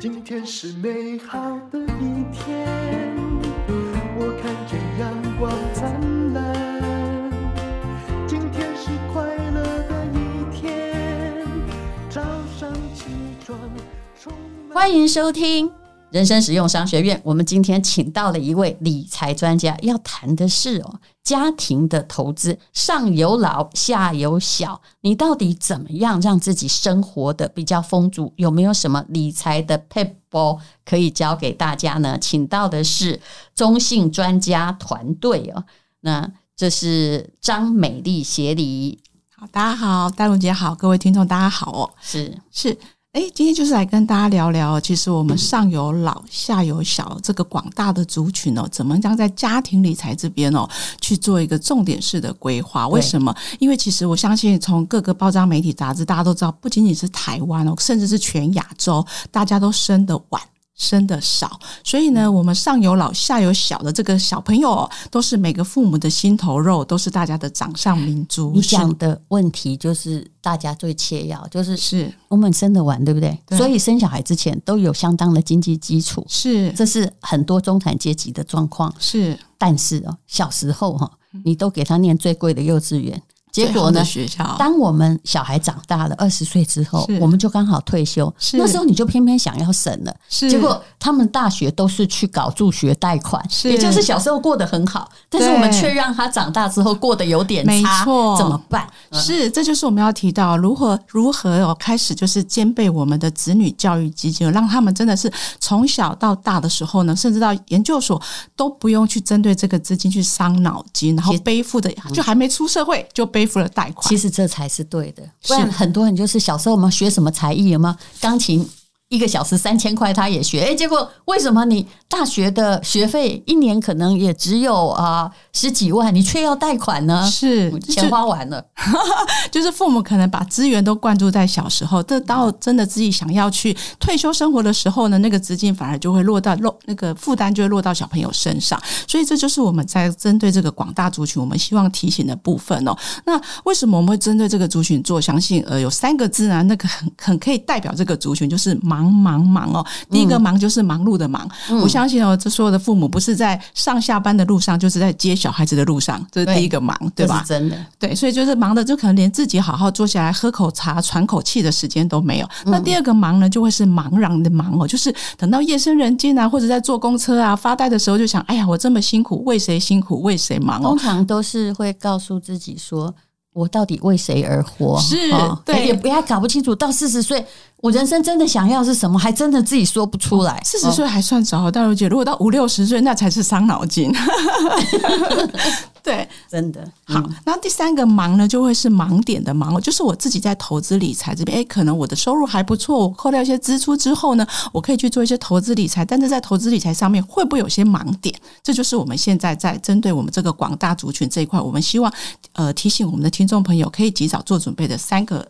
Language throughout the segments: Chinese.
今天是美好的一天，我看见阳光灿烂。今天是快乐的一天，早上起床充满。欢迎收听。人生实用商学院，我们今天请到了一位理财专家，要谈的是哦，家庭的投资，上有老下有小，你到底怎么样让自己生活的比较丰足？有没有什么理财的撇步可以教给大家呢？请到的是中信专家团队哦，那这是张美丽协理。好，大家好，戴茹姐好，各位听众大家好哦，是是。哎，今天就是来跟大家聊聊，其实我们上有老下有小这个广大的族群哦，怎么样在家庭理财这边哦去做一个重点式的规划？为什么？因为其实我相信，从各个报章媒体杂志，大家都知道，不仅仅是台湾哦，甚至是全亚洲，大家都生得晚。生的少，所以呢，我们上有老下有小的这个小朋友，都是每个父母的心头肉，都是大家的掌上明珠。你讲的问题就是大家最切要，就是是我们生得晚，对不对？对。所以生小孩之前都有相当的经济基础，是，这是很多中产阶级的状况。是，但是哦，小时候哈，你都给他念最贵的幼稚园。结果呢？学校，当我们小孩长大了二十岁之后，我们就刚好退休。那时候你就偏偏想要省了，结果他们大学都是去搞助学贷款，也就是小时候过得很好，但是我们却让他长大之后过得有点差，没错，怎么办？是，这就是我们要提到如何如何哦，开始就是兼备我们的子女教育基金，让他们真的是从小到大的时候呢，甚至到研究所都不用去针对这个资金去伤脑筋，然后背负的就还没出社会就背。背负了贷款，其实这才是对的。不然很多人就是小时候我们学什么才艺，有吗？钢琴。一个小时三千块，他也学，哎，结果为什么你大学的学费一年可能也只有啊十几万，你却要贷款呢？是钱花完了，就是父母可能把资源都灌注在小时候，这到真的自己想要去退休生活的时候呢，那个资金反而就会落到落那个负担就会落到小朋友身上，所以这就是我们在针对这个广大族群，我们希望提醒的部分哦。那为什么我们会针对这个族群做？相信呃有三个字呢，那个很很可以代表这个族群，就是忙。忙忙忙哦！第一个忙就是忙碌的忙。嗯、我相信哦，这所有的父母不是在上下班的路上，就是在接小孩子的路上，这是第一个忙，对，对吧？真的，对，所以就是忙的，就可能连自己好好坐下来喝口茶、喘口气的时间都没有。嗯、那第二个忙呢，就会是茫然的忙哦，就是等到夜深人静啊，或者在坐公车啊发呆的时候，就想：哎呀，我这么辛苦，为谁辛苦，为谁忙哦？通常都是会告诉自己说。我到底为谁而活？是，对，也不要搞不清楚。到四十岁，我人生真的想要是什么，还真的自己说不出来。四十岁还算早，大如姐，如果到五六十岁，那才是伤脑筋。对，真的好。那第三个盲呢，就会是盲点的盲，就是我自己在投资理财这边，哎，可能我的收入还不错，我扣掉一些支出之后呢，我可以去做一些投资理财，但是在投资理财上面会不会有些盲点？这就是我们现在在针对我们这个广大族群这一块，我们希望呃提醒我们的听众朋友，可以及早做准备的三个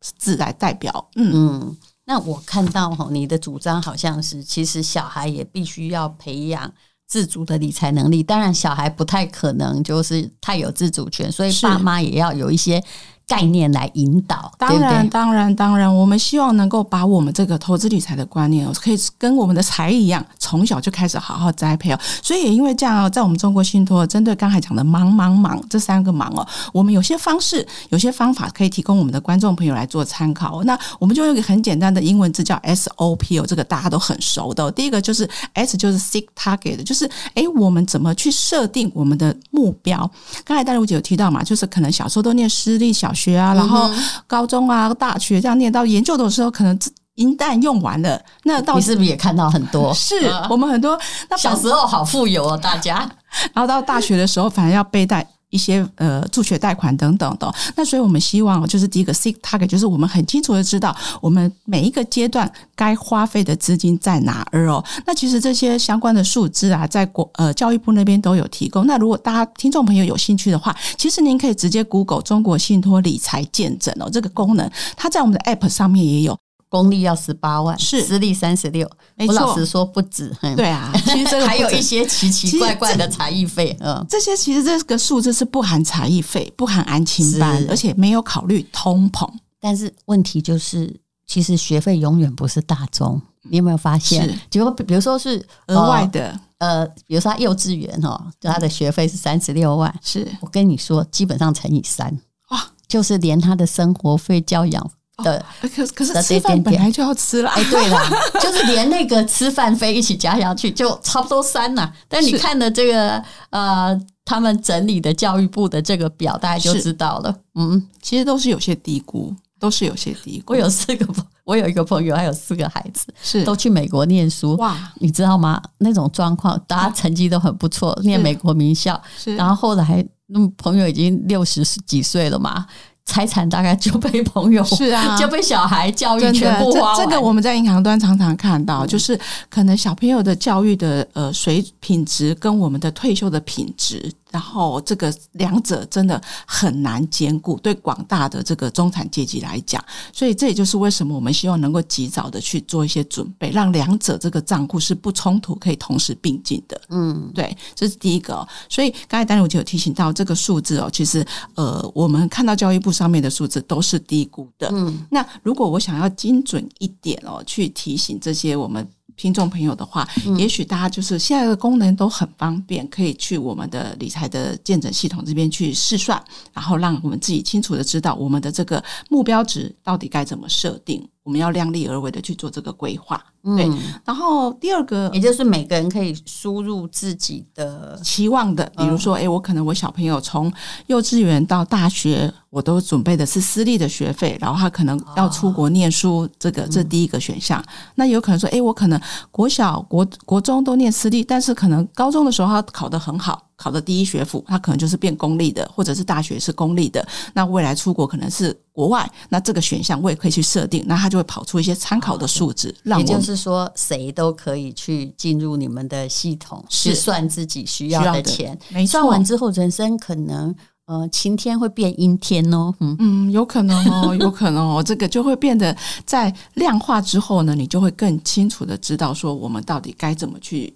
字来代表。嗯嗯，那我看到哈，你的主张好像是，其实小孩也必须要培养。自主的理财能力，当然小孩不太可能就是太有自主权，所以爸妈也要有一些。概念来引导，当然，当然，当然，我们希望能够把我们这个投资理财的观念，可以跟我们的财艺一样，从小就开始好好栽培哦。所以也因为这样，在我们中国信托，针对刚才讲的“忙忙忙”这三个“忙”哦，我们有些方式、有些方法可以提供我们的观众朋友来做参考。那我们就用一个很简单的英文字叫 SOP 哦，这个大家都很熟的。第一个就是 S，就是 Seek Target，就是哎，我们怎么去设定我们的目标？刚才戴茹姐有提到嘛，就是可能小时候都念私立小学啊，然后高中啊、大学这样念到研究的时候，可能一旦用完了，那到你是不是也看到很多？是我们很多那小时候好富有哦，大家，然后到大学的时候，反而要背带。一些呃助学贷款等等的，那所以我们希望就是第一个 seek target，就是我们很清楚的知道我们每一个阶段该花费的资金在哪儿哦。那其实这些相关的数字啊，在国呃教育部那边都有提供。那如果大家听众朋友有兴趣的话，其实您可以直接 Google 中国信托理财见证哦，这个功能它在我们的 App 上面也有。公立要十八万，是私立三十六。我老实说不止，对啊，其实这个还有一些奇奇怪怪的才艺费。嗯，这些其实这个数字是不含才艺费，不含安亲班，而且没有考虑通膨。但是问题就是，其实学费永远不是大宗。你有没有发现？是结果比如说是额外的，呃，比如说他幼稚园哦，他的学费是三十六万，是我跟你说，基本上乘以三，哇，就是连他的生活费、教养的，可可是吃饭本来就要吃了，哎，对了，就是连那个吃饭费一起加下去，就差不多三呐。但你看的这个呃，他们整理的教育部的这个表，大家就知道了。嗯，其实都是有些低估。都是有些低估。我有四个朋，我有一个朋友，还有四个孩子，是都去美国念书。哇，你知道吗？那种状况，大家成绩都很不错，念美国名校。是，然后后来，那朋友已经六十几岁了嘛。财产大概就被朋友是啊，就被小孩教育全部花完。这这个我们在银行端常常看到，就是可能小朋友的教育的呃水品质跟我们的退休的品质。然后这个两者真的很难兼顾，对广大的这个中产阶级来讲，所以这也就是为什么我们希望能够及早的去做一些准备，让两者这个账户是不冲突，可以同时并进的。嗯，对，这是第一个哦。所以刚才丹如姐有提醒到这个数字哦，其实呃，我们看到教育部上面的数字都是低估的。嗯，那如果我想要精准一点哦，去提醒这些我们。听众朋友的话，也许大家就是现在的功能都很方便，可以去我们的理财的见诊系统这边去试算，然后让我们自己清楚的知道我们的这个目标值到底该怎么设定。我们要量力而为的去做这个规划，对。然后第二个，也就是每个人可以输入自己的期望的，比如说，诶，我可能我小朋友从幼稚园到大学，我都准备的是私立的学费，然后他可能要出国念书，这个这第一个选项。那有可能说，诶，我可能国小、国国中都念私立，但是可能高中的时候他考得很好。考的第一学府，他可能就是变公立的，或者是大学是公立的。那未来出国可能是国外，那这个选项我也可以去设定，那他就会跑出一些参考的数字。让也就是说，谁都可以去进入你们的系统，去算自己需要的钱。没错，算完之后，人生可能呃晴天会变阴天哦。嗯嗯，有可能哦，有可能哦，这个就会变得在量化之后呢，你就会更清楚的知道说我们到底该怎么去。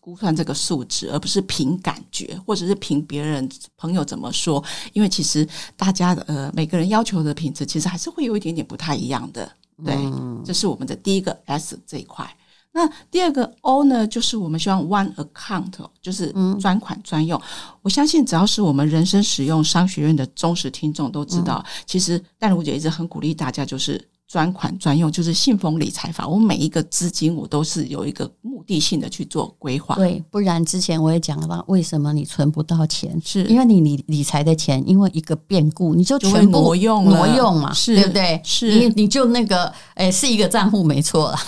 估算这个数值，而不是凭感觉，或者是凭别人朋友怎么说。因为其实大家的呃每个人要求的品质，其实还是会有一点点不太一样的。对，嗯、这是我们的第一个 S 这一块。那第二个 O 呢，就是我们希望 One Account，就是专款专用。嗯、我相信只要是我们人生使用商学院的忠实听众都知道，嗯、其实淡如姐一直很鼓励大家，就是。专款专用就是信封理财法，我每一个资金我都是有一个目的性的去做规划。对，不然之前我也讲了吧，为什么你存不到钱？是因为你理理财的钱，因为一个变故，你就全部挪用挪用嘛，是对不对？是你你就那个，哎，是一个账户没错了，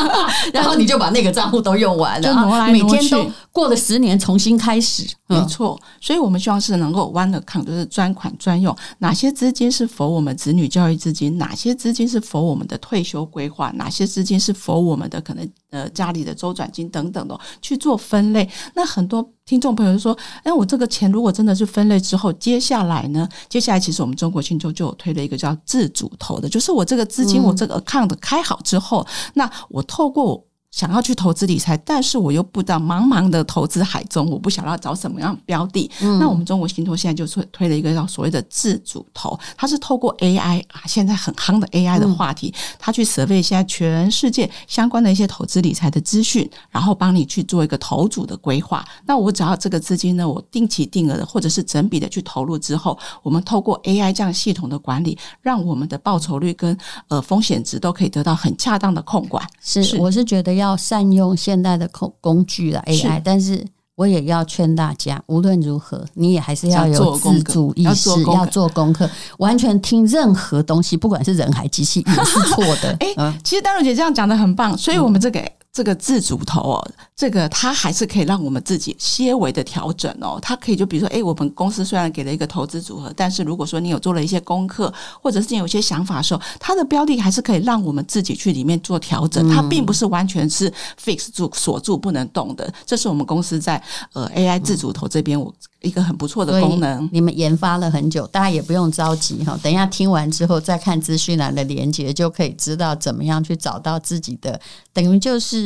然后你就把那个账户都用完了，就挪来挪去，每天都过了十年，重新开始，没错。所以我们希望是能够 One Account，就是专款专用，哪些资金是 for 我们子女教育资金，哪些资金是 for 我们的退休规划，哪些资金是 for 我们的可能呃家里的周转金等等的去做分类。那很多听众朋友就说：“哎，我这个钱如果真的是分类之后，接下来呢？接下来其实我们中国信托就有推了一个叫自主投的，就是我这个资金，我这个 account 开好之后，嗯、那我透过。”想要去投资理财，但是我又不知道茫茫的投资海中，我不晓得要找什么样标的。嗯、那我们中国信托现在就推推了一个叫所谓的自主投，它是透过 AI 啊，现在很夯的 AI 的话题，它去 survey 现在全世界相关的一些投资理财的资讯，然后帮你去做一个投组的规划。那我只要这个资金呢，我定期定额的或者是整笔的去投入之后，我们透过 AI 这样系统的管理，让我们的报酬率跟呃风险值都可以得到很恰当的控管。是，是我是觉得要。善用现代的工工具了 AI，但是我也要劝大家，无论如何，你也还是要有自主意识，要做，功课。完全听任何东西，不管是人还机器，也是错的。哎、欸，其实丹如姐这样讲的很棒，所以我们这个。嗯这个自主投哦，这个它还是可以让我们自己些微的调整哦。它可以就比如说，诶，我们公司虽然给了一个投资组合，但是如果说你有做了一些功课，或者是你有些想法的时候，它的标的还是可以让我们自己去里面做调整。它并不是完全是 fix 住锁住不能动的。这是我们公司在呃 AI 自主投这边我一个很不错的功能。你们研发了很久，大家也不用着急哈。等一下听完之后再看资讯栏的连接，就可以知道怎么样去找到自己的，等于就是。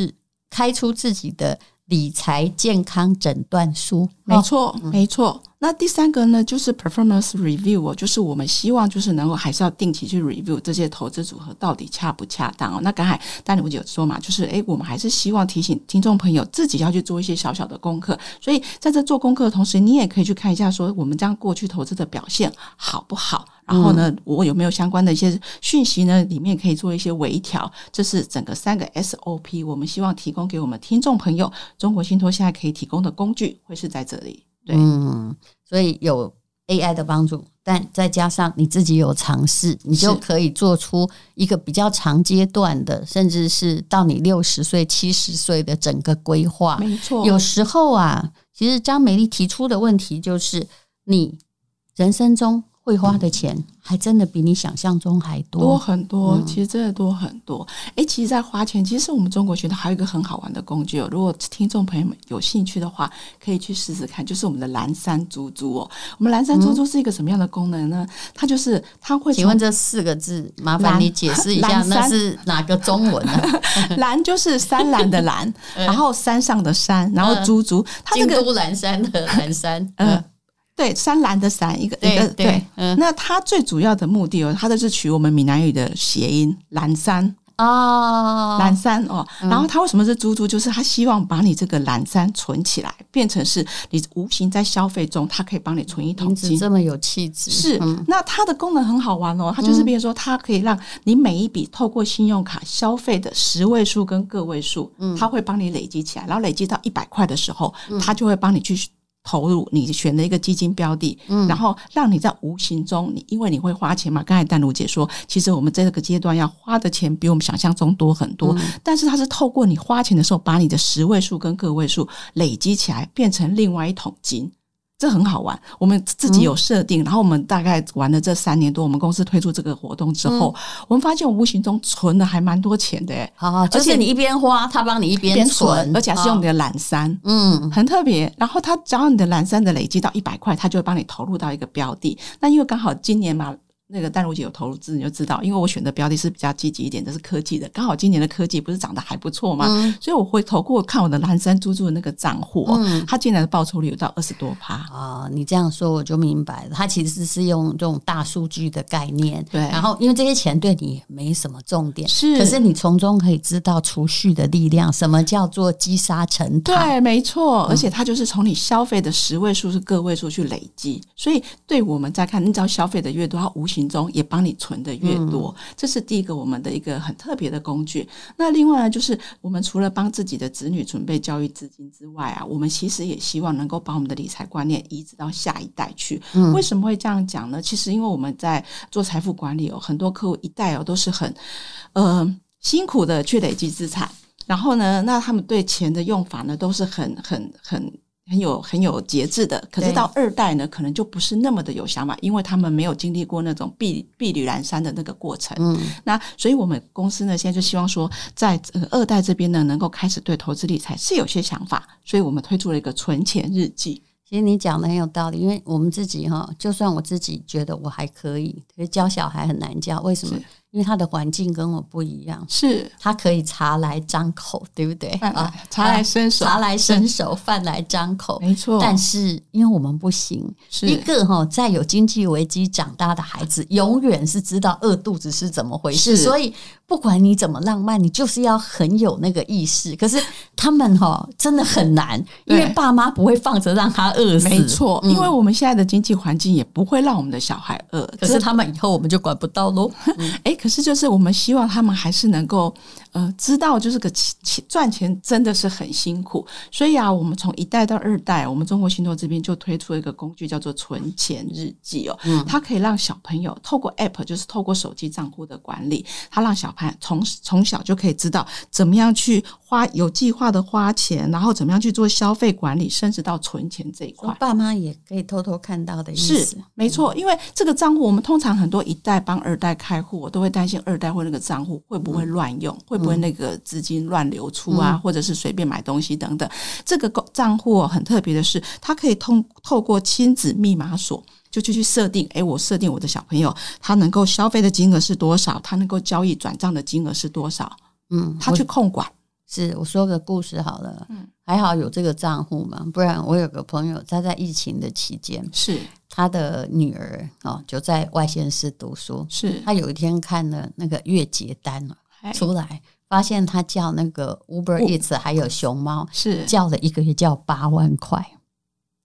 开出自己的理财健康诊断书，没错，没错。那第三个呢，就是 performance review，就是我们希望就是能够还是要定期去 review 这些投资组合到底恰不恰当哦。那刚才丹妮有说嘛，就是诶，我们还是希望提醒听众朋友自己要去做一些小小的功课。所以在这做功课的同时，你也可以去看一下，说我们这样过去投资的表现好不好？然后呢，我有没有相关的一些讯息呢？里面可以做一些微调。这是整个三个 SOP，我们希望提供给我们听众朋友，中国信托现在可以提供的工具会是在这里。对，嗯，所以有 AI 的帮助，但再加上你自己有尝试，你就可以做出一个比较长阶段的，甚至是到你六十岁、七十岁的整个规划。没错，有时候啊，其实张美丽提出的问题就是，你人生中。会花的钱还真的比你想象中还多多很多，其实真的多很多。哎，其实，在花钱，其实我们中国学的还有一个很好玩的工具哦。如果听众朋友们有兴趣的话，可以去试试看，就是我们的蓝山猪猪哦。我们蓝山猪猪是一个什么样的功能呢？它就是它会。请问这四个字，麻烦你解释一下，那是哪个中文呢？蓝就是山蓝的蓝，然后山上的山，然后猪猪，它这个京都蓝山的蓝山，嗯。对，山蓝的山，一个一个对，嗯，那它最主要的目的哦，它就是取我们闽南语的谐音“蓝山”哦，蓝山哦。然后它为什么是猪猪？就是它希望把你这个蓝山存起来，变成是你无形在消费中，它可以帮你存一桶金。这么有气质，是。嗯、那它的功能很好玩哦，它就是比如说，它可以让你每一笔透过信用卡消费的十位数跟个位数，嗯，它会帮你累积起来，然后累积到一百块的时候，它就会帮你去。投入你选的一个基金标的，嗯，然后让你在无形中，你因为你会花钱嘛。刚才丹如姐说，其实我们这个阶段要花的钱比我们想象中多很多，嗯，但是它是透过你花钱的时候，把你的十位数跟个位数累积起来，变成另外一桶金。这很好玩，我们自己有设定，嗯、然后我们大概玩了这三年多，我们公司推出这个活动之后，嗯、我们发现我无形中存了还蛮多钱的，好好，就是你一边花，他帮你一边存，而且还是用你的懒山，嗯，很特别。然后他只要你的懒山的累积到一百块，他就会帮你投入到一个标的。那因为刚好今年嘛。那个淡如姐有投资，你就知道，因为我选的标的是比较积极一点，这是科技的。刚好今年的科技不是涨得还不错吗？嗯、所以我会投过看我的蓝山猪猪的那个账户，嗯，它进来的报酬率有到二十多趴啊。你这样说我就明白了，它其实是用这种大数据的概念，对。然后因为这些钱对你没什么重点，是，可是你从中可以知道储蓄的力量，什么叫做积沙成塔？对，没错。而且它就是从你消费的十位数是个位数去累积，所以对我们在看，你只要消费的越多，它无形中也帮你。存的越多，这是第一个我们的一个很特别的工具。那另外呢，就是我们除了帮自己的子女准备教育资金之外啊，我们其实也希望能够把我们的理财观念移植到下一代去。为什么会这样讲呢？其实因为我们在做财富管理哦，很多客户一代哦都是很呃辛苦的去累积资产，然后呢，那他们对钱的用法呢都是很很很。很有很有节制的，可是到二代呢，可能就不是那么的有想法，因为他们没有经历过那种碧碧履阑珊的那个过程。嗯，那所以我们公司呢，现在就希望说，在这个二代这边呢，能够开始对投资理财是有些想法，所以我们推出了一个存钱日记。其实你讲的很有道理，因为我们自己哈，就算我自己觉得我还可以，可是教小孩很难教，为什么？因为他的环境跟我不一样，是他可以茶来张口，对不对啊？茶来伸手，茶来伸手，饭来张口，没错。但是因为我们不行，是一个哈，在有经济危机长大的孩子，永远是知道饿肚子是怎么回事。所以不管你怎么浪漫，你就是要很有那个意识。可是他们哈真的很难，因为爸妈不会放着让他饿死。没错，因为我们现在的经济环境也不会让我们的小孩饿。可是他们以后我们就管不到喽。哎。可是，就是我们希望他们还是能够，呃，知道就是个钱赚钱真的是很辛苦。所以啊，我们从一代到二代，我们中国信托这边就推出一个工具，叫做存钱日记哦。嗯，它可以让小朋友透过 App，就是透过手机账户的管理，它让小朋友从从小就可以知道怎么样去花有计划的花钱，然后怎么样去做消费管理，甚至到存钱这一块，爸妈也可以偷偷看到的意思。是没错，因为这个账户，我们通常很多一代帮二代开户，我都会。担心二代或那个账户会不会乱用，嗯、会不会那个资金乱流出啊，嗯、或者是随便买东西等等。这个账户很特别的是，它可以通透过亲子密码锁，就去去设定。诶，我设定我的小朋友，他能够消费的金额是多少？他能够交易转账的金额是多少？嗯，他去控管。是我说个故事好了。嗯。还好有这个账户嘛，不然我有个朋友，他在疫情的期间，是他的女儿哦，就在外县市读书，是他有一天看了那个月结单了出来，发现他叫那个 Uber Eats 还有熊猫是叫了一个月叫八万块，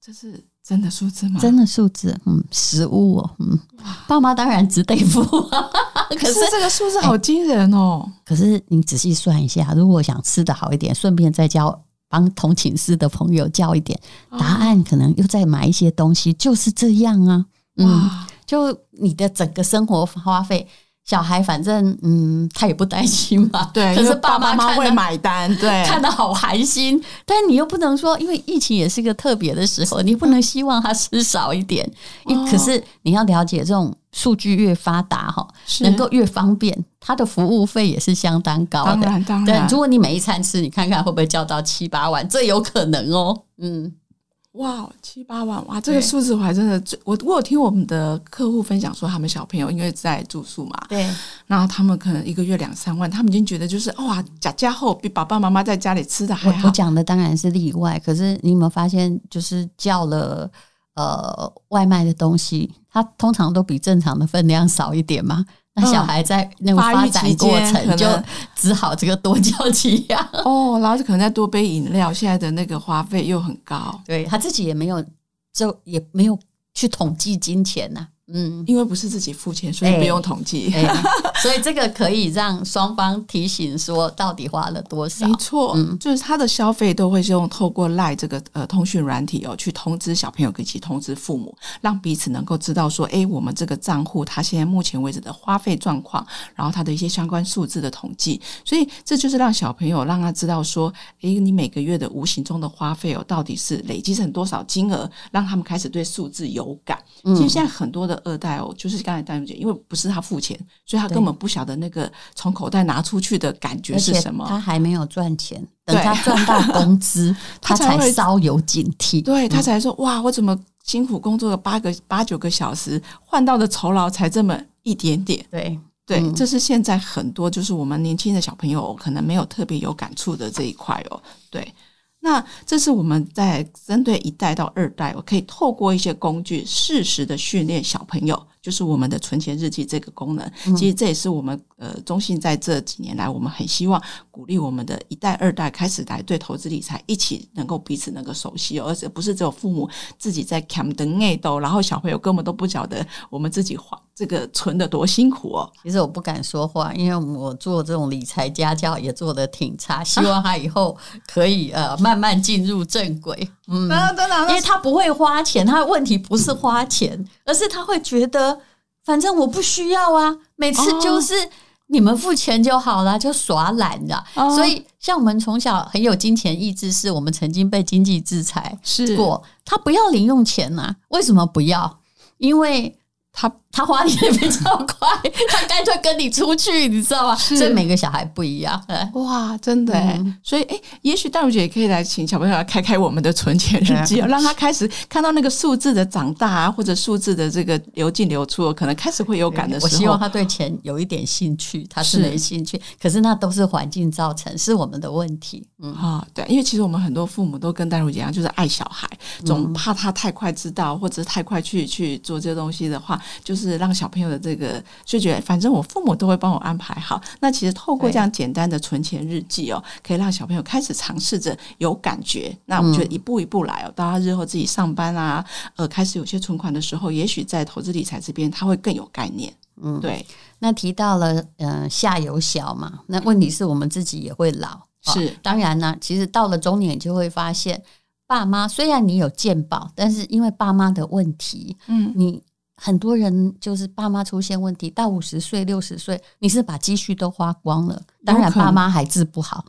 这是真的数字吗？真的数字，嗯，实物哦，嗯，爸妈当然只得付，可是这个数字好惊人哦。可是你仔细算一下，如果想吃的好一点，顺便再叫。帮同寝室的朋友叫一点，答案可能又再买一些东西，就是这样啊。嗯，就你的整个生活花费，小孩反正嗯，他也不担心嘛。对，可是爸爸妈妈会买单，对，看得好寒心。但你又不能说，因为疫情也是个特别的时候，你不能希望他吃少一点。可是你要了解这种。数据越发达哈，能够越方便，它的服务费也是相当高的。当然，当然。对，如果你每一餐吃，你看看会不会叫到七八万？这有可能哦。嗯，哇，七八万哇，这个数字我还真的，我我有听我们的客户分享说，他们小朋友因为在住宿嘛，对，然后他们可能一个月两三万，他们已经觉得就是哇，家家后比爸爸妈妈在家里吃的还好。我讲的当然是例外，可是你有没有发现，就是叫了。呃，外卖的东西，它通常都比正常的分量少一点嘛。那小孩在那个发展过程，就只好这个多交几样哦，然后就可能再多杯饮料，现在的那个花费又很高。对，他自己也没有，就也没有去统计金钱呐、啊。嗯，因为不是自己付钱，所以不用统计，欸欸、所以这个可以让双方提醒说到底花了多少。没错，嗯，就是他的消费都会是用透过 LINE 这个呃通讯软体哦，去通知小朋友，以及通知父母，让彼此能够知道说，哎、欸，我们这个账户他现在目前为止的花费状况，然后他的一些相关数字的统计。所以这就是让小朋友让他知道说，哎、欸，你每个月的无形中的花费哦，到底是累积成多少金额，让他们开始对数字有感。其实现在很多的。二代哦，就是刚才淡如姐，因为不是他付钱，所以他根本不晓得那个从口袋拿出去的感觉是什么。他还没有赚钱，等他赚到 工资，他才稍有警惕。对，他才说：“哇，我怎么辛苦工作了八个八九个小时，换到的酬劳才这么一点点？”对对，这是现在很多就是我们年轻的小朋友可能没有特别有感触的这一块哦。对。那这是我们在针对一代到二代，我可以透过一些工具，适时的训练小朋友。就是我们的存钱日记这个功能，其实这也是我们呃中信在这几年来，我们很希望鼓励我们的一代、二代开始来对投资理财一起能够彼此能够熟悉，而且不是只有父母自己在看的内斗，然后小朋友根本都不晓得我们自己花这个存的多辛苦哦。其实我不敢说话，因为我做这种理财家教也做的挺差，希望他以后可以呃慢慢进入正轨。嗯，因为他不会花钱，他的问题不是花钱，而是他会觉得。反正我不需要啊，每次就是你们付钱就好了，就耍懒的。所以，像我们从小很有金钱意志，是我们曾经被经济制裁过，他不要零用钱呐？为什么不要？因为。他他花钱比较快，他干脆跟你出去，你知道吗？所以每个小孩不一样。哇，真的、嗯、所以哎，也许大如姐也可以来请小朋友来开开我们的存钱日记，让他开始看到那个数字的长大啊，或者数字的这个流进流出，可能开始会有感的时候。我希望他对钱有一点兴趣，他是没兴趣，可是那都是环境造成，是我们的问题。嗯啊，对，因为其实我们很多父母都跟大如姐一样，就是爱小孩，总怕他太快知道，或者是太快去去做这些东西的话。就是让小朋友的这个就觉得，反正我父母都会帮我安排好。那其实透过这样简单的存钱日记哦，可以让小朋友开始尝试着有感觉。那我们就一步一步来哦，到他日后自己上班啊，呃，开始有些存款的时候，也许在投资理财这边他会更有概念。嗯，对。那提到了呃下有小嘛，那问题是我们自己也会老。是，当然呢，其实到了中年就会发现，爸妈虽然你有健保，但是因为爸妈的问题，嗯，你。很多人就是爸妈出现问题，到五十岁、六十岁，你是把积蓄都花光了。当然，爸妈还治不好，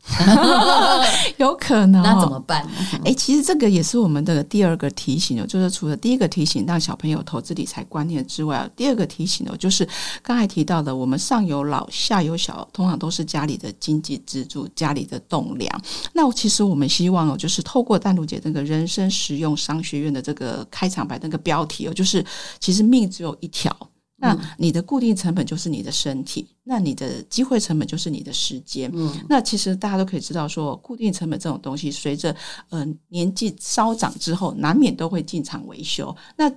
有可能。那怎么办呢？哎，其实这个也是我们的第二个提醒哦，就是除了第一个提醒让小朋友投资理财观念之外，第二个提醒哦，就是刚才提到的，我们上有老下有小，通常都是家里的经济支柱、家里的栋梁。那其实我们希望哦，就是透过淡如姐那个人生实用商学院的这个开场白那个标题哦，就是其实命只有一条。那你的固定成本就是你的身体，那你的机会成本就是你的时间。嗯，那其实大家都可以知道说，说固定成本这种东西，随着呃年纪稍长之后，难免都会进场维修。那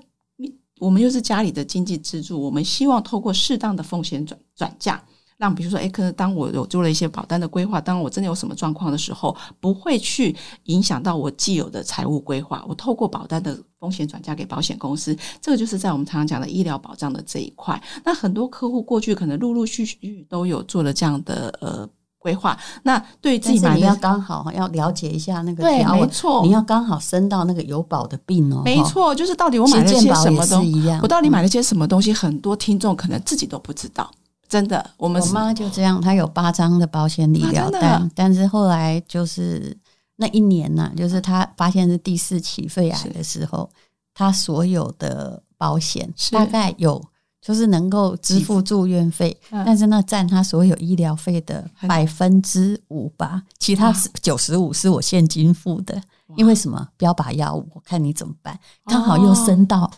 我们又是家里的经济支柱，我们希望透过适当的风险转转嫁。让比如说，哎，可能当我有做了一些保单的规划，当我真的有什么状况的时候，不会去影响到我既有的财务规划。我透过保单的风险转嫁给保险公司，这个就是在我们常常讲的医疗保障的这一块。那很多客户过去可能陆陆续续都有做了这样的呃规划。那对自己买的，你要刚好要了解一下那个对，没错，你要刚好生到那个有保的病哦。没错，就是到底我买了些什么东西，我到底买了些什么东西，很多听众可能自己都不知道。真的，我们我妈就这样，她有八张的保险理疗单，啊、但是后来就是那一年呢、啊，就是她发现是第四期肺癌的时候，她所有的保险大概有就是能够支付住院费，但是那占她所有医疗费的百分之五吧，其他九十五是我现金付的，因为什么？标靶药物，我看你怎么办，刚好又升到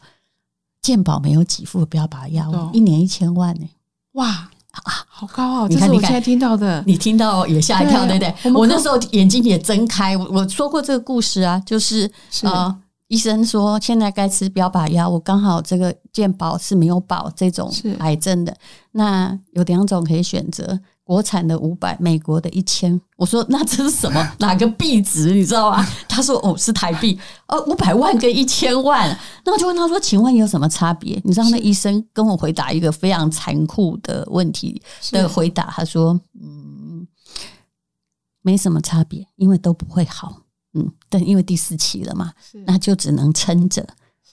健保没有给付的标靶药物，一年一千万呢、欸。哇啊，好高哦！你看，你现在听到的，你听到也吓一跳，对不对？我，我那时候眼睛也睁开。我我说过这个故事啊，就是，是呃，医生说现在该吃标靶药，我刚好这个健保是没有保这种癌症的，那有两种可以选择。国产的五百，美国的一千。我说那这是什么？哪个币值？你知道吗？他说哦，是台币。哦，五百万跟一千万。那我就问他说，请问有什么差别？你知道那医生跟我回答一个非常残酷的问题的回答，他说嗯，没什么差别，因为都不会好。嗯，但因为第四期了嘛，那就只能撑着。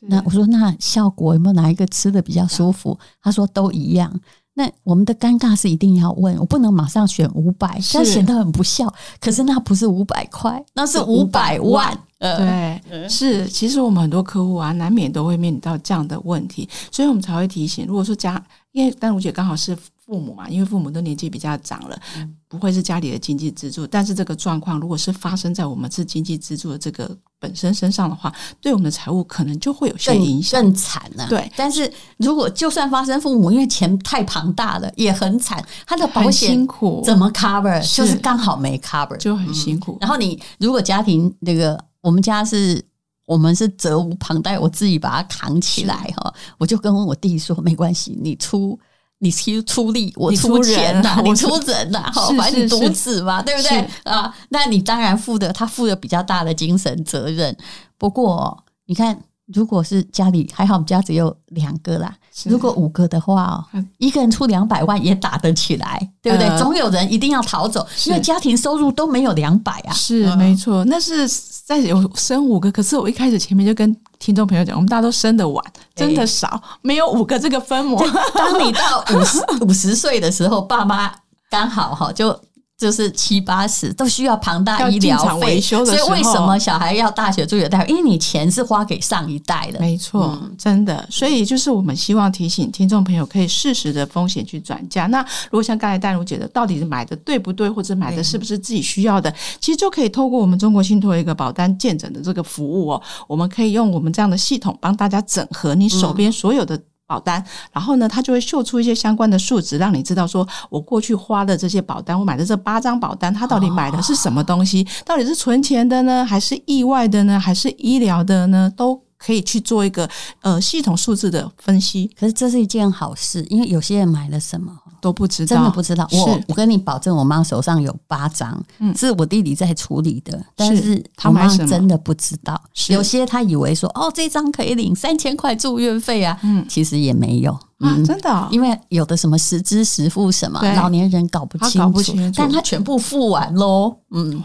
那我说那效果有没有哪一个吃的比较舒服？他说都一样。那我们的尴尬是一定要问，我不能马上选五百，这样显得很不孝。可是那不是五百块，那是五百万。对，是。其实我们很多客户啊，难免都会面临到这样的问题，所以我们才会提醒。如果说家，因为丹如姐刚好是。父母嘛，因为父母都年纪比较长了，不会是家里的经济支柱。但是这个状况，如果是发生在我们是经济支柱的这个本身身上的话，对我们的财务可能就会有些影响，更惨了。对，但是如果就算发生父母，因为钱太庞大了，也很惨，他的保险辛苦怎么 cover？就是刚好没 cover，就很辛苦。然后你如果家庭那个，我们家是我们是责无旁贷，我自己把它扛起来哈，我就跟我弟说没关系，你出。你出出力，我出钱呐，我出人呐，好，反正你独子嘛，对不对啊？那你当然负的，他负的比较大的精神责任。不过你看，如果是家里还好，我们家只有两个啦。如果五个的话哦，一个人出两百万也打得起来，对不对？总有人一定要逃走，因为家庭收入都没有两百啊。是没错，那是在有生五个，可是我一开始前面就跟。听众朋友讲，我们大家都生的晚，真的少，欸、没有五个这个分母。当你到五十五十岁的时候，爸妈刚好哈就。就是七八十都需要庞大医疗费，所以为什么小孩要大学住院贷款？因为你钱是花给上一代的，没错，嗯、真的。所以就是我们希望提醒听众朋友，可以适时的风险去转嫁。那如果像刚才淡如姐的，到底是买的对不对，或者买的是不是自己需要的，其实就可以透过我们中国信托一个保单健诊的这个服务哦，我们可以用我们这样的系统帮大家整合你手边所有的、嗯。保单，然后呢，它就会秀出一些相关的数值，让你知道说，我过去花的这些保单，我买的这八张保单，它到底买的是什么东西？到底是存钱的呢，还是意外的呢，还是医疗的呢？都可以去做一个呃系统数字的分析。可是这是一件好事，因为有些人买了什么？都不知道，真的不知道。我我跟你保证，我妈手上有八张，嗯，是我弟弟在处理的，但是他妈真的不知道。有些他以为说，哦，这张可以领三千块住院费啊，嗯，其实也没有，嗯，真的，因为有的什么实支实付什么，老年人搞不清楚，但他全部付完喽，嗯。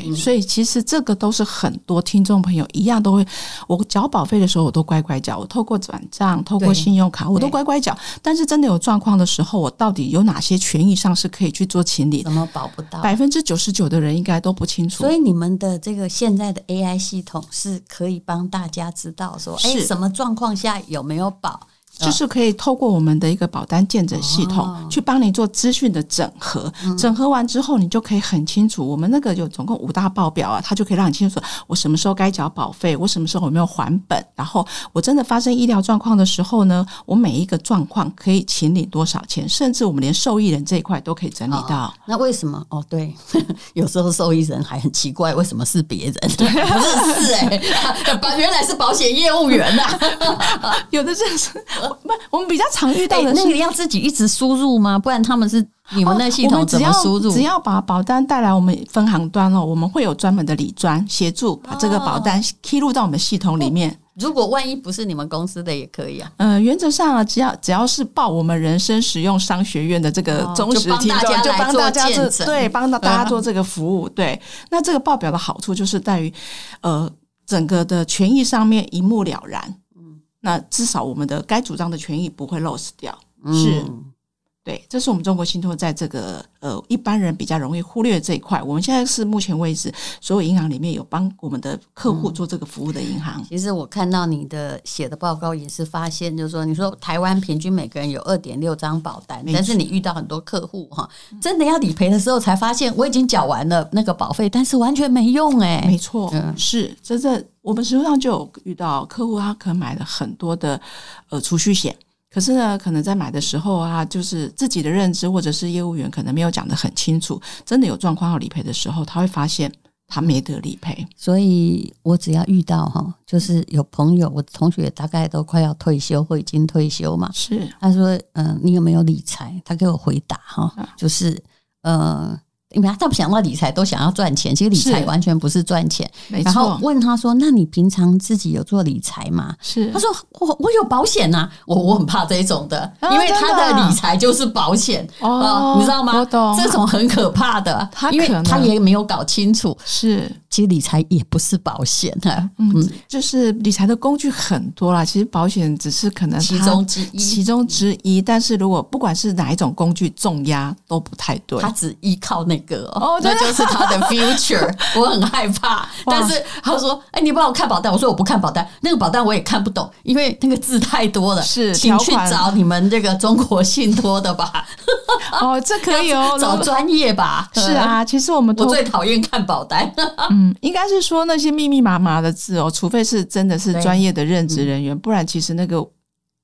对，所以其实这个都是很多听众朋友一样都会，我缴保费的时候我都乖乖缴，我透过转账、透过信用卡我都乖乖缴。但是真的有状况的时候，我到底有哪些权益上是可以去做清理？怎么保不到？百分之九十九的人应该都不清楚。所以你们的这个现在的 AI 系统是可以帮大家知道说，哎，什么状况下有没有保？就是可以透过我们的一个保单见证系统，哦、去帮你做资讯的整合。嗯、整合完之后，你就可以很清楚，我们那个有总共五大报表啊，它就可以让你清楚我什么时候该缴保费，我什么时候有没有还本，然后我真的发生医疗状况的时候呢，我每一个状况可以请领多少钱，甚至我们连受益人这一块都可以整理到。哦、那为什么？哦，对，有时候受益人还很奇怪，为什么是别人？不是是哎、欸，原来是保险业务员呐、啊，有的真是。不，我们比较常遇到的是，欸、那个要自己一直输入吗？不然他们是你们那系统怎么输入？哦、只要只要把保单带来我们分行端哦，我们会有专门的理专协助把这个保单披露到我们系统里面。如果万一不是你们公司的也可以啊。呃，原则上啊，只要只要是报我们人生实用商学院的这个忠实听众，就帮大家做对，帮到大家做这个服务。对，那这个报表的好处就是在于，呃，整个的权益上面一目了然。那至少我们的该主张的权益不会 loss 掉，是。对，这是我们中国信托在这个呃一般人比较容易忽略这一块。我们现在是目前为止所有银行里面有帮我们的客户做这个服务的银行。嗯、其实我看到你的写的报告也是发现，就是说你说台湾平均每个人有二点六张保单，但是你遇到很多客户哈，真的要理赔的时候才发现我已经缴完了那个保费，但是完全没用哎、欸。没错，嗯，是真正我们实际上就有遇到客户，他可能买了很多的呃储蓄险。可是呢，可能在买的时候啊，就是自己的认知或者是业务员可能没有讲得很清楚，真的有状况要理赔的时候，他会发现他没得理赔。所以我只要遇到哈，就是有朋友，我同学大概都快要退休或已经退休嘛，是他说，嗯，你有没有理财？他给我回答哈，就是呃。因为他不想到理财，都想要赚钱。其实理财完全不是赚钱。然后问他说：“那你平常自己有做理财吗？”是。他说：“我我有保险呐。”我我很怕这一种的，因为他的理财就是保险哦，你知道吗？这种很可怕的，因为他也没有搞清楚。是。其实理财也不是保险的，嗯，就是理财的工具很多啦。其实保险只是可能其中之一，其中之一。但是如果不管是哪一种工具重压都不太对，他只依靠那个哦，那就是他的 future。我很害怕，但是他说：“哎，你帮我看保单。”我说：“我不看保单，那个保单我也看不懂，因为那个字太多了。”是，请去找你们这个中国信托的吧。哦，这可以哦，找专业吧。是啊，其实我们我最讨厌看保单。嗯，应该是说那些密密麻麻的字哦，除非是真的是专业的任职人员，不然其实那个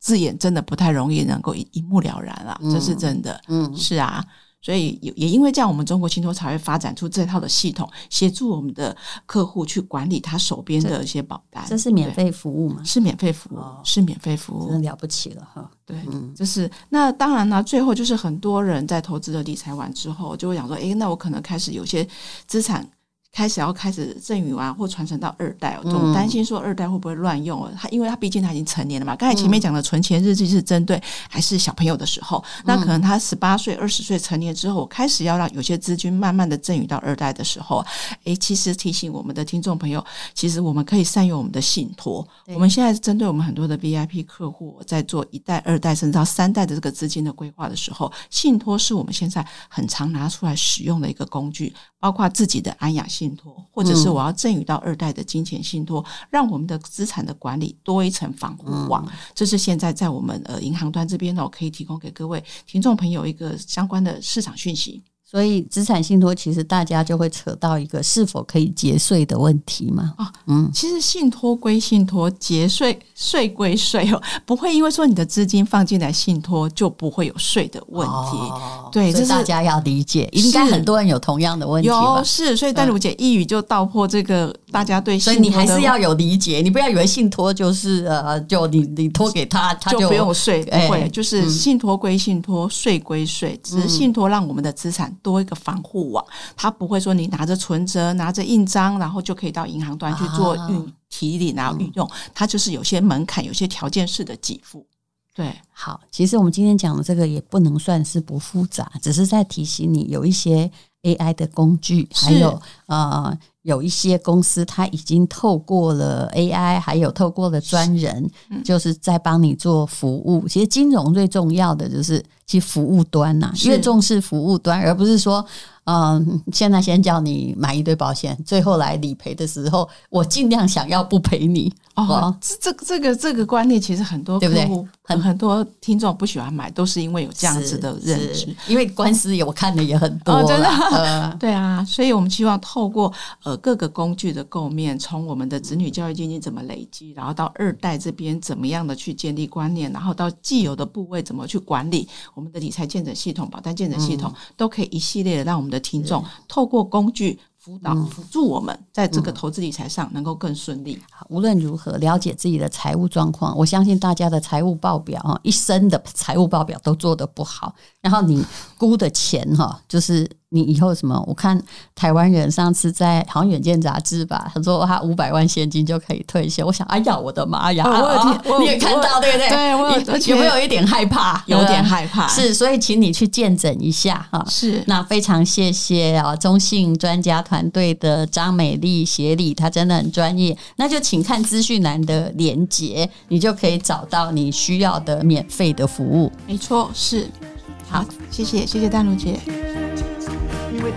字眼真的不太容易能够一一目了然了，这是真的。嗯，是啊。所以也也因为这样，我们中国信托才会发展出这套的系统，协助我们的客户去管理他手边的一些保单。这是免费服务吗？是免费服务，是免费服务，真了不起了哈。对，嗯，就是那当然呢，最后就是很多人在投资的理财完之后，就会想说，诶，那我可能开始有些资产。开始要开始赠与完或传承到二代，我总担心说二代会不会乱用哦？他因为他毕竟他已经成年了嘛。刚才前面讲的存钱日记是针对还是小朋友的时候，那可能他十八岁、二十岁成年之后，开始要让有些资金慢慢的赠与到二代的时候，诶，其实提醒我们的听众朋友，其实我们可以善用我们的信托。我们现在针对我们很多的 VIP 客户，在做一代、二代甚至到三代的这个资金的规划的时候，信托是我们现在很常拿出来使用的一个工具。包括自己的安雅信托，或者是我要赠与到二代的金钱信托，让我们的资产的管理多一层防护网。这是现在在我们呃银行端这边呢，我可以提供给各位听众朋友一个相关的市场讯息。所以资产信托其实大家就会扯到一个是否可以节税的问题嘛？啊，嗯，其实信托归信托，节税税归税哦，不会因为说你的资金放进来信托就不会有税的问题。哦、对，这是大家要理解，应该很多人有同样的问题吧？有是，所以丹如姐一语就道破这个大家对信托，所以你还是要有理解，你不要以为信托就是呃，就你你托给他，他就，就不用税，不会，欸、就是信托归信托，税归税，只是信托让我们的资产。多一个防护网，它不会说你拿着存折、拿着印章，然后就可以到银行端去做运提领然后运用。它就是有些门槛，有些条件式的给付。对，好，其实我们今天讲的这个也不能算是不复杂，只是在提醒你有一些 AI 的工具，还有呃。有一些公司，它已经透过了 AI，还有透过了专人，嗯、就是在帮你做服务。其实金融最重要的就是其实服务端呐，越重视服务端，而不是说，嗯，现在先叫你买一堆保险，最后来理赔的时候，我尽量想要不赔你。哦，这这个这个这个观念其实很多客户很很多听众不喜欢买，都是因为有这样子的认知。因为官司我看的也很多，哦，真的，呃，对啊，所以我们希望透过呃各个工具的构面，从我们的子女教育基金怎么累积，然后到二代这边怎么样的去建立观念，然后到既有的部位怎么去管理，我们的理财建诊系统、保单建诊系统、嗯、都可以一系列的让我们的听众透过工具。辅导辅助我们在这个投资理财上能够更顺利。好，无论如何了解自己的财务状况，我相信大家的财务报表啊，一生的财务报表都做得不好，然后你估的钱哈，就是。你以后什么？我看台湾人上次在好像《远见》杂志吧，他说他五百万现金就可以退休。我想，哎呀，我的妈呀！我有听，你也看到对不对？对，我有，有没有一点害怕？有点害怕。是，所以请你去见证一下哈。是，那非常谢谢啊，中信专家团队的张美丽协理，她真的很专业。那就请看资讯栏的连接，你就可以找到你需要的免费的服务。没错，是。好，谢谢，谢谢淡如姐。因为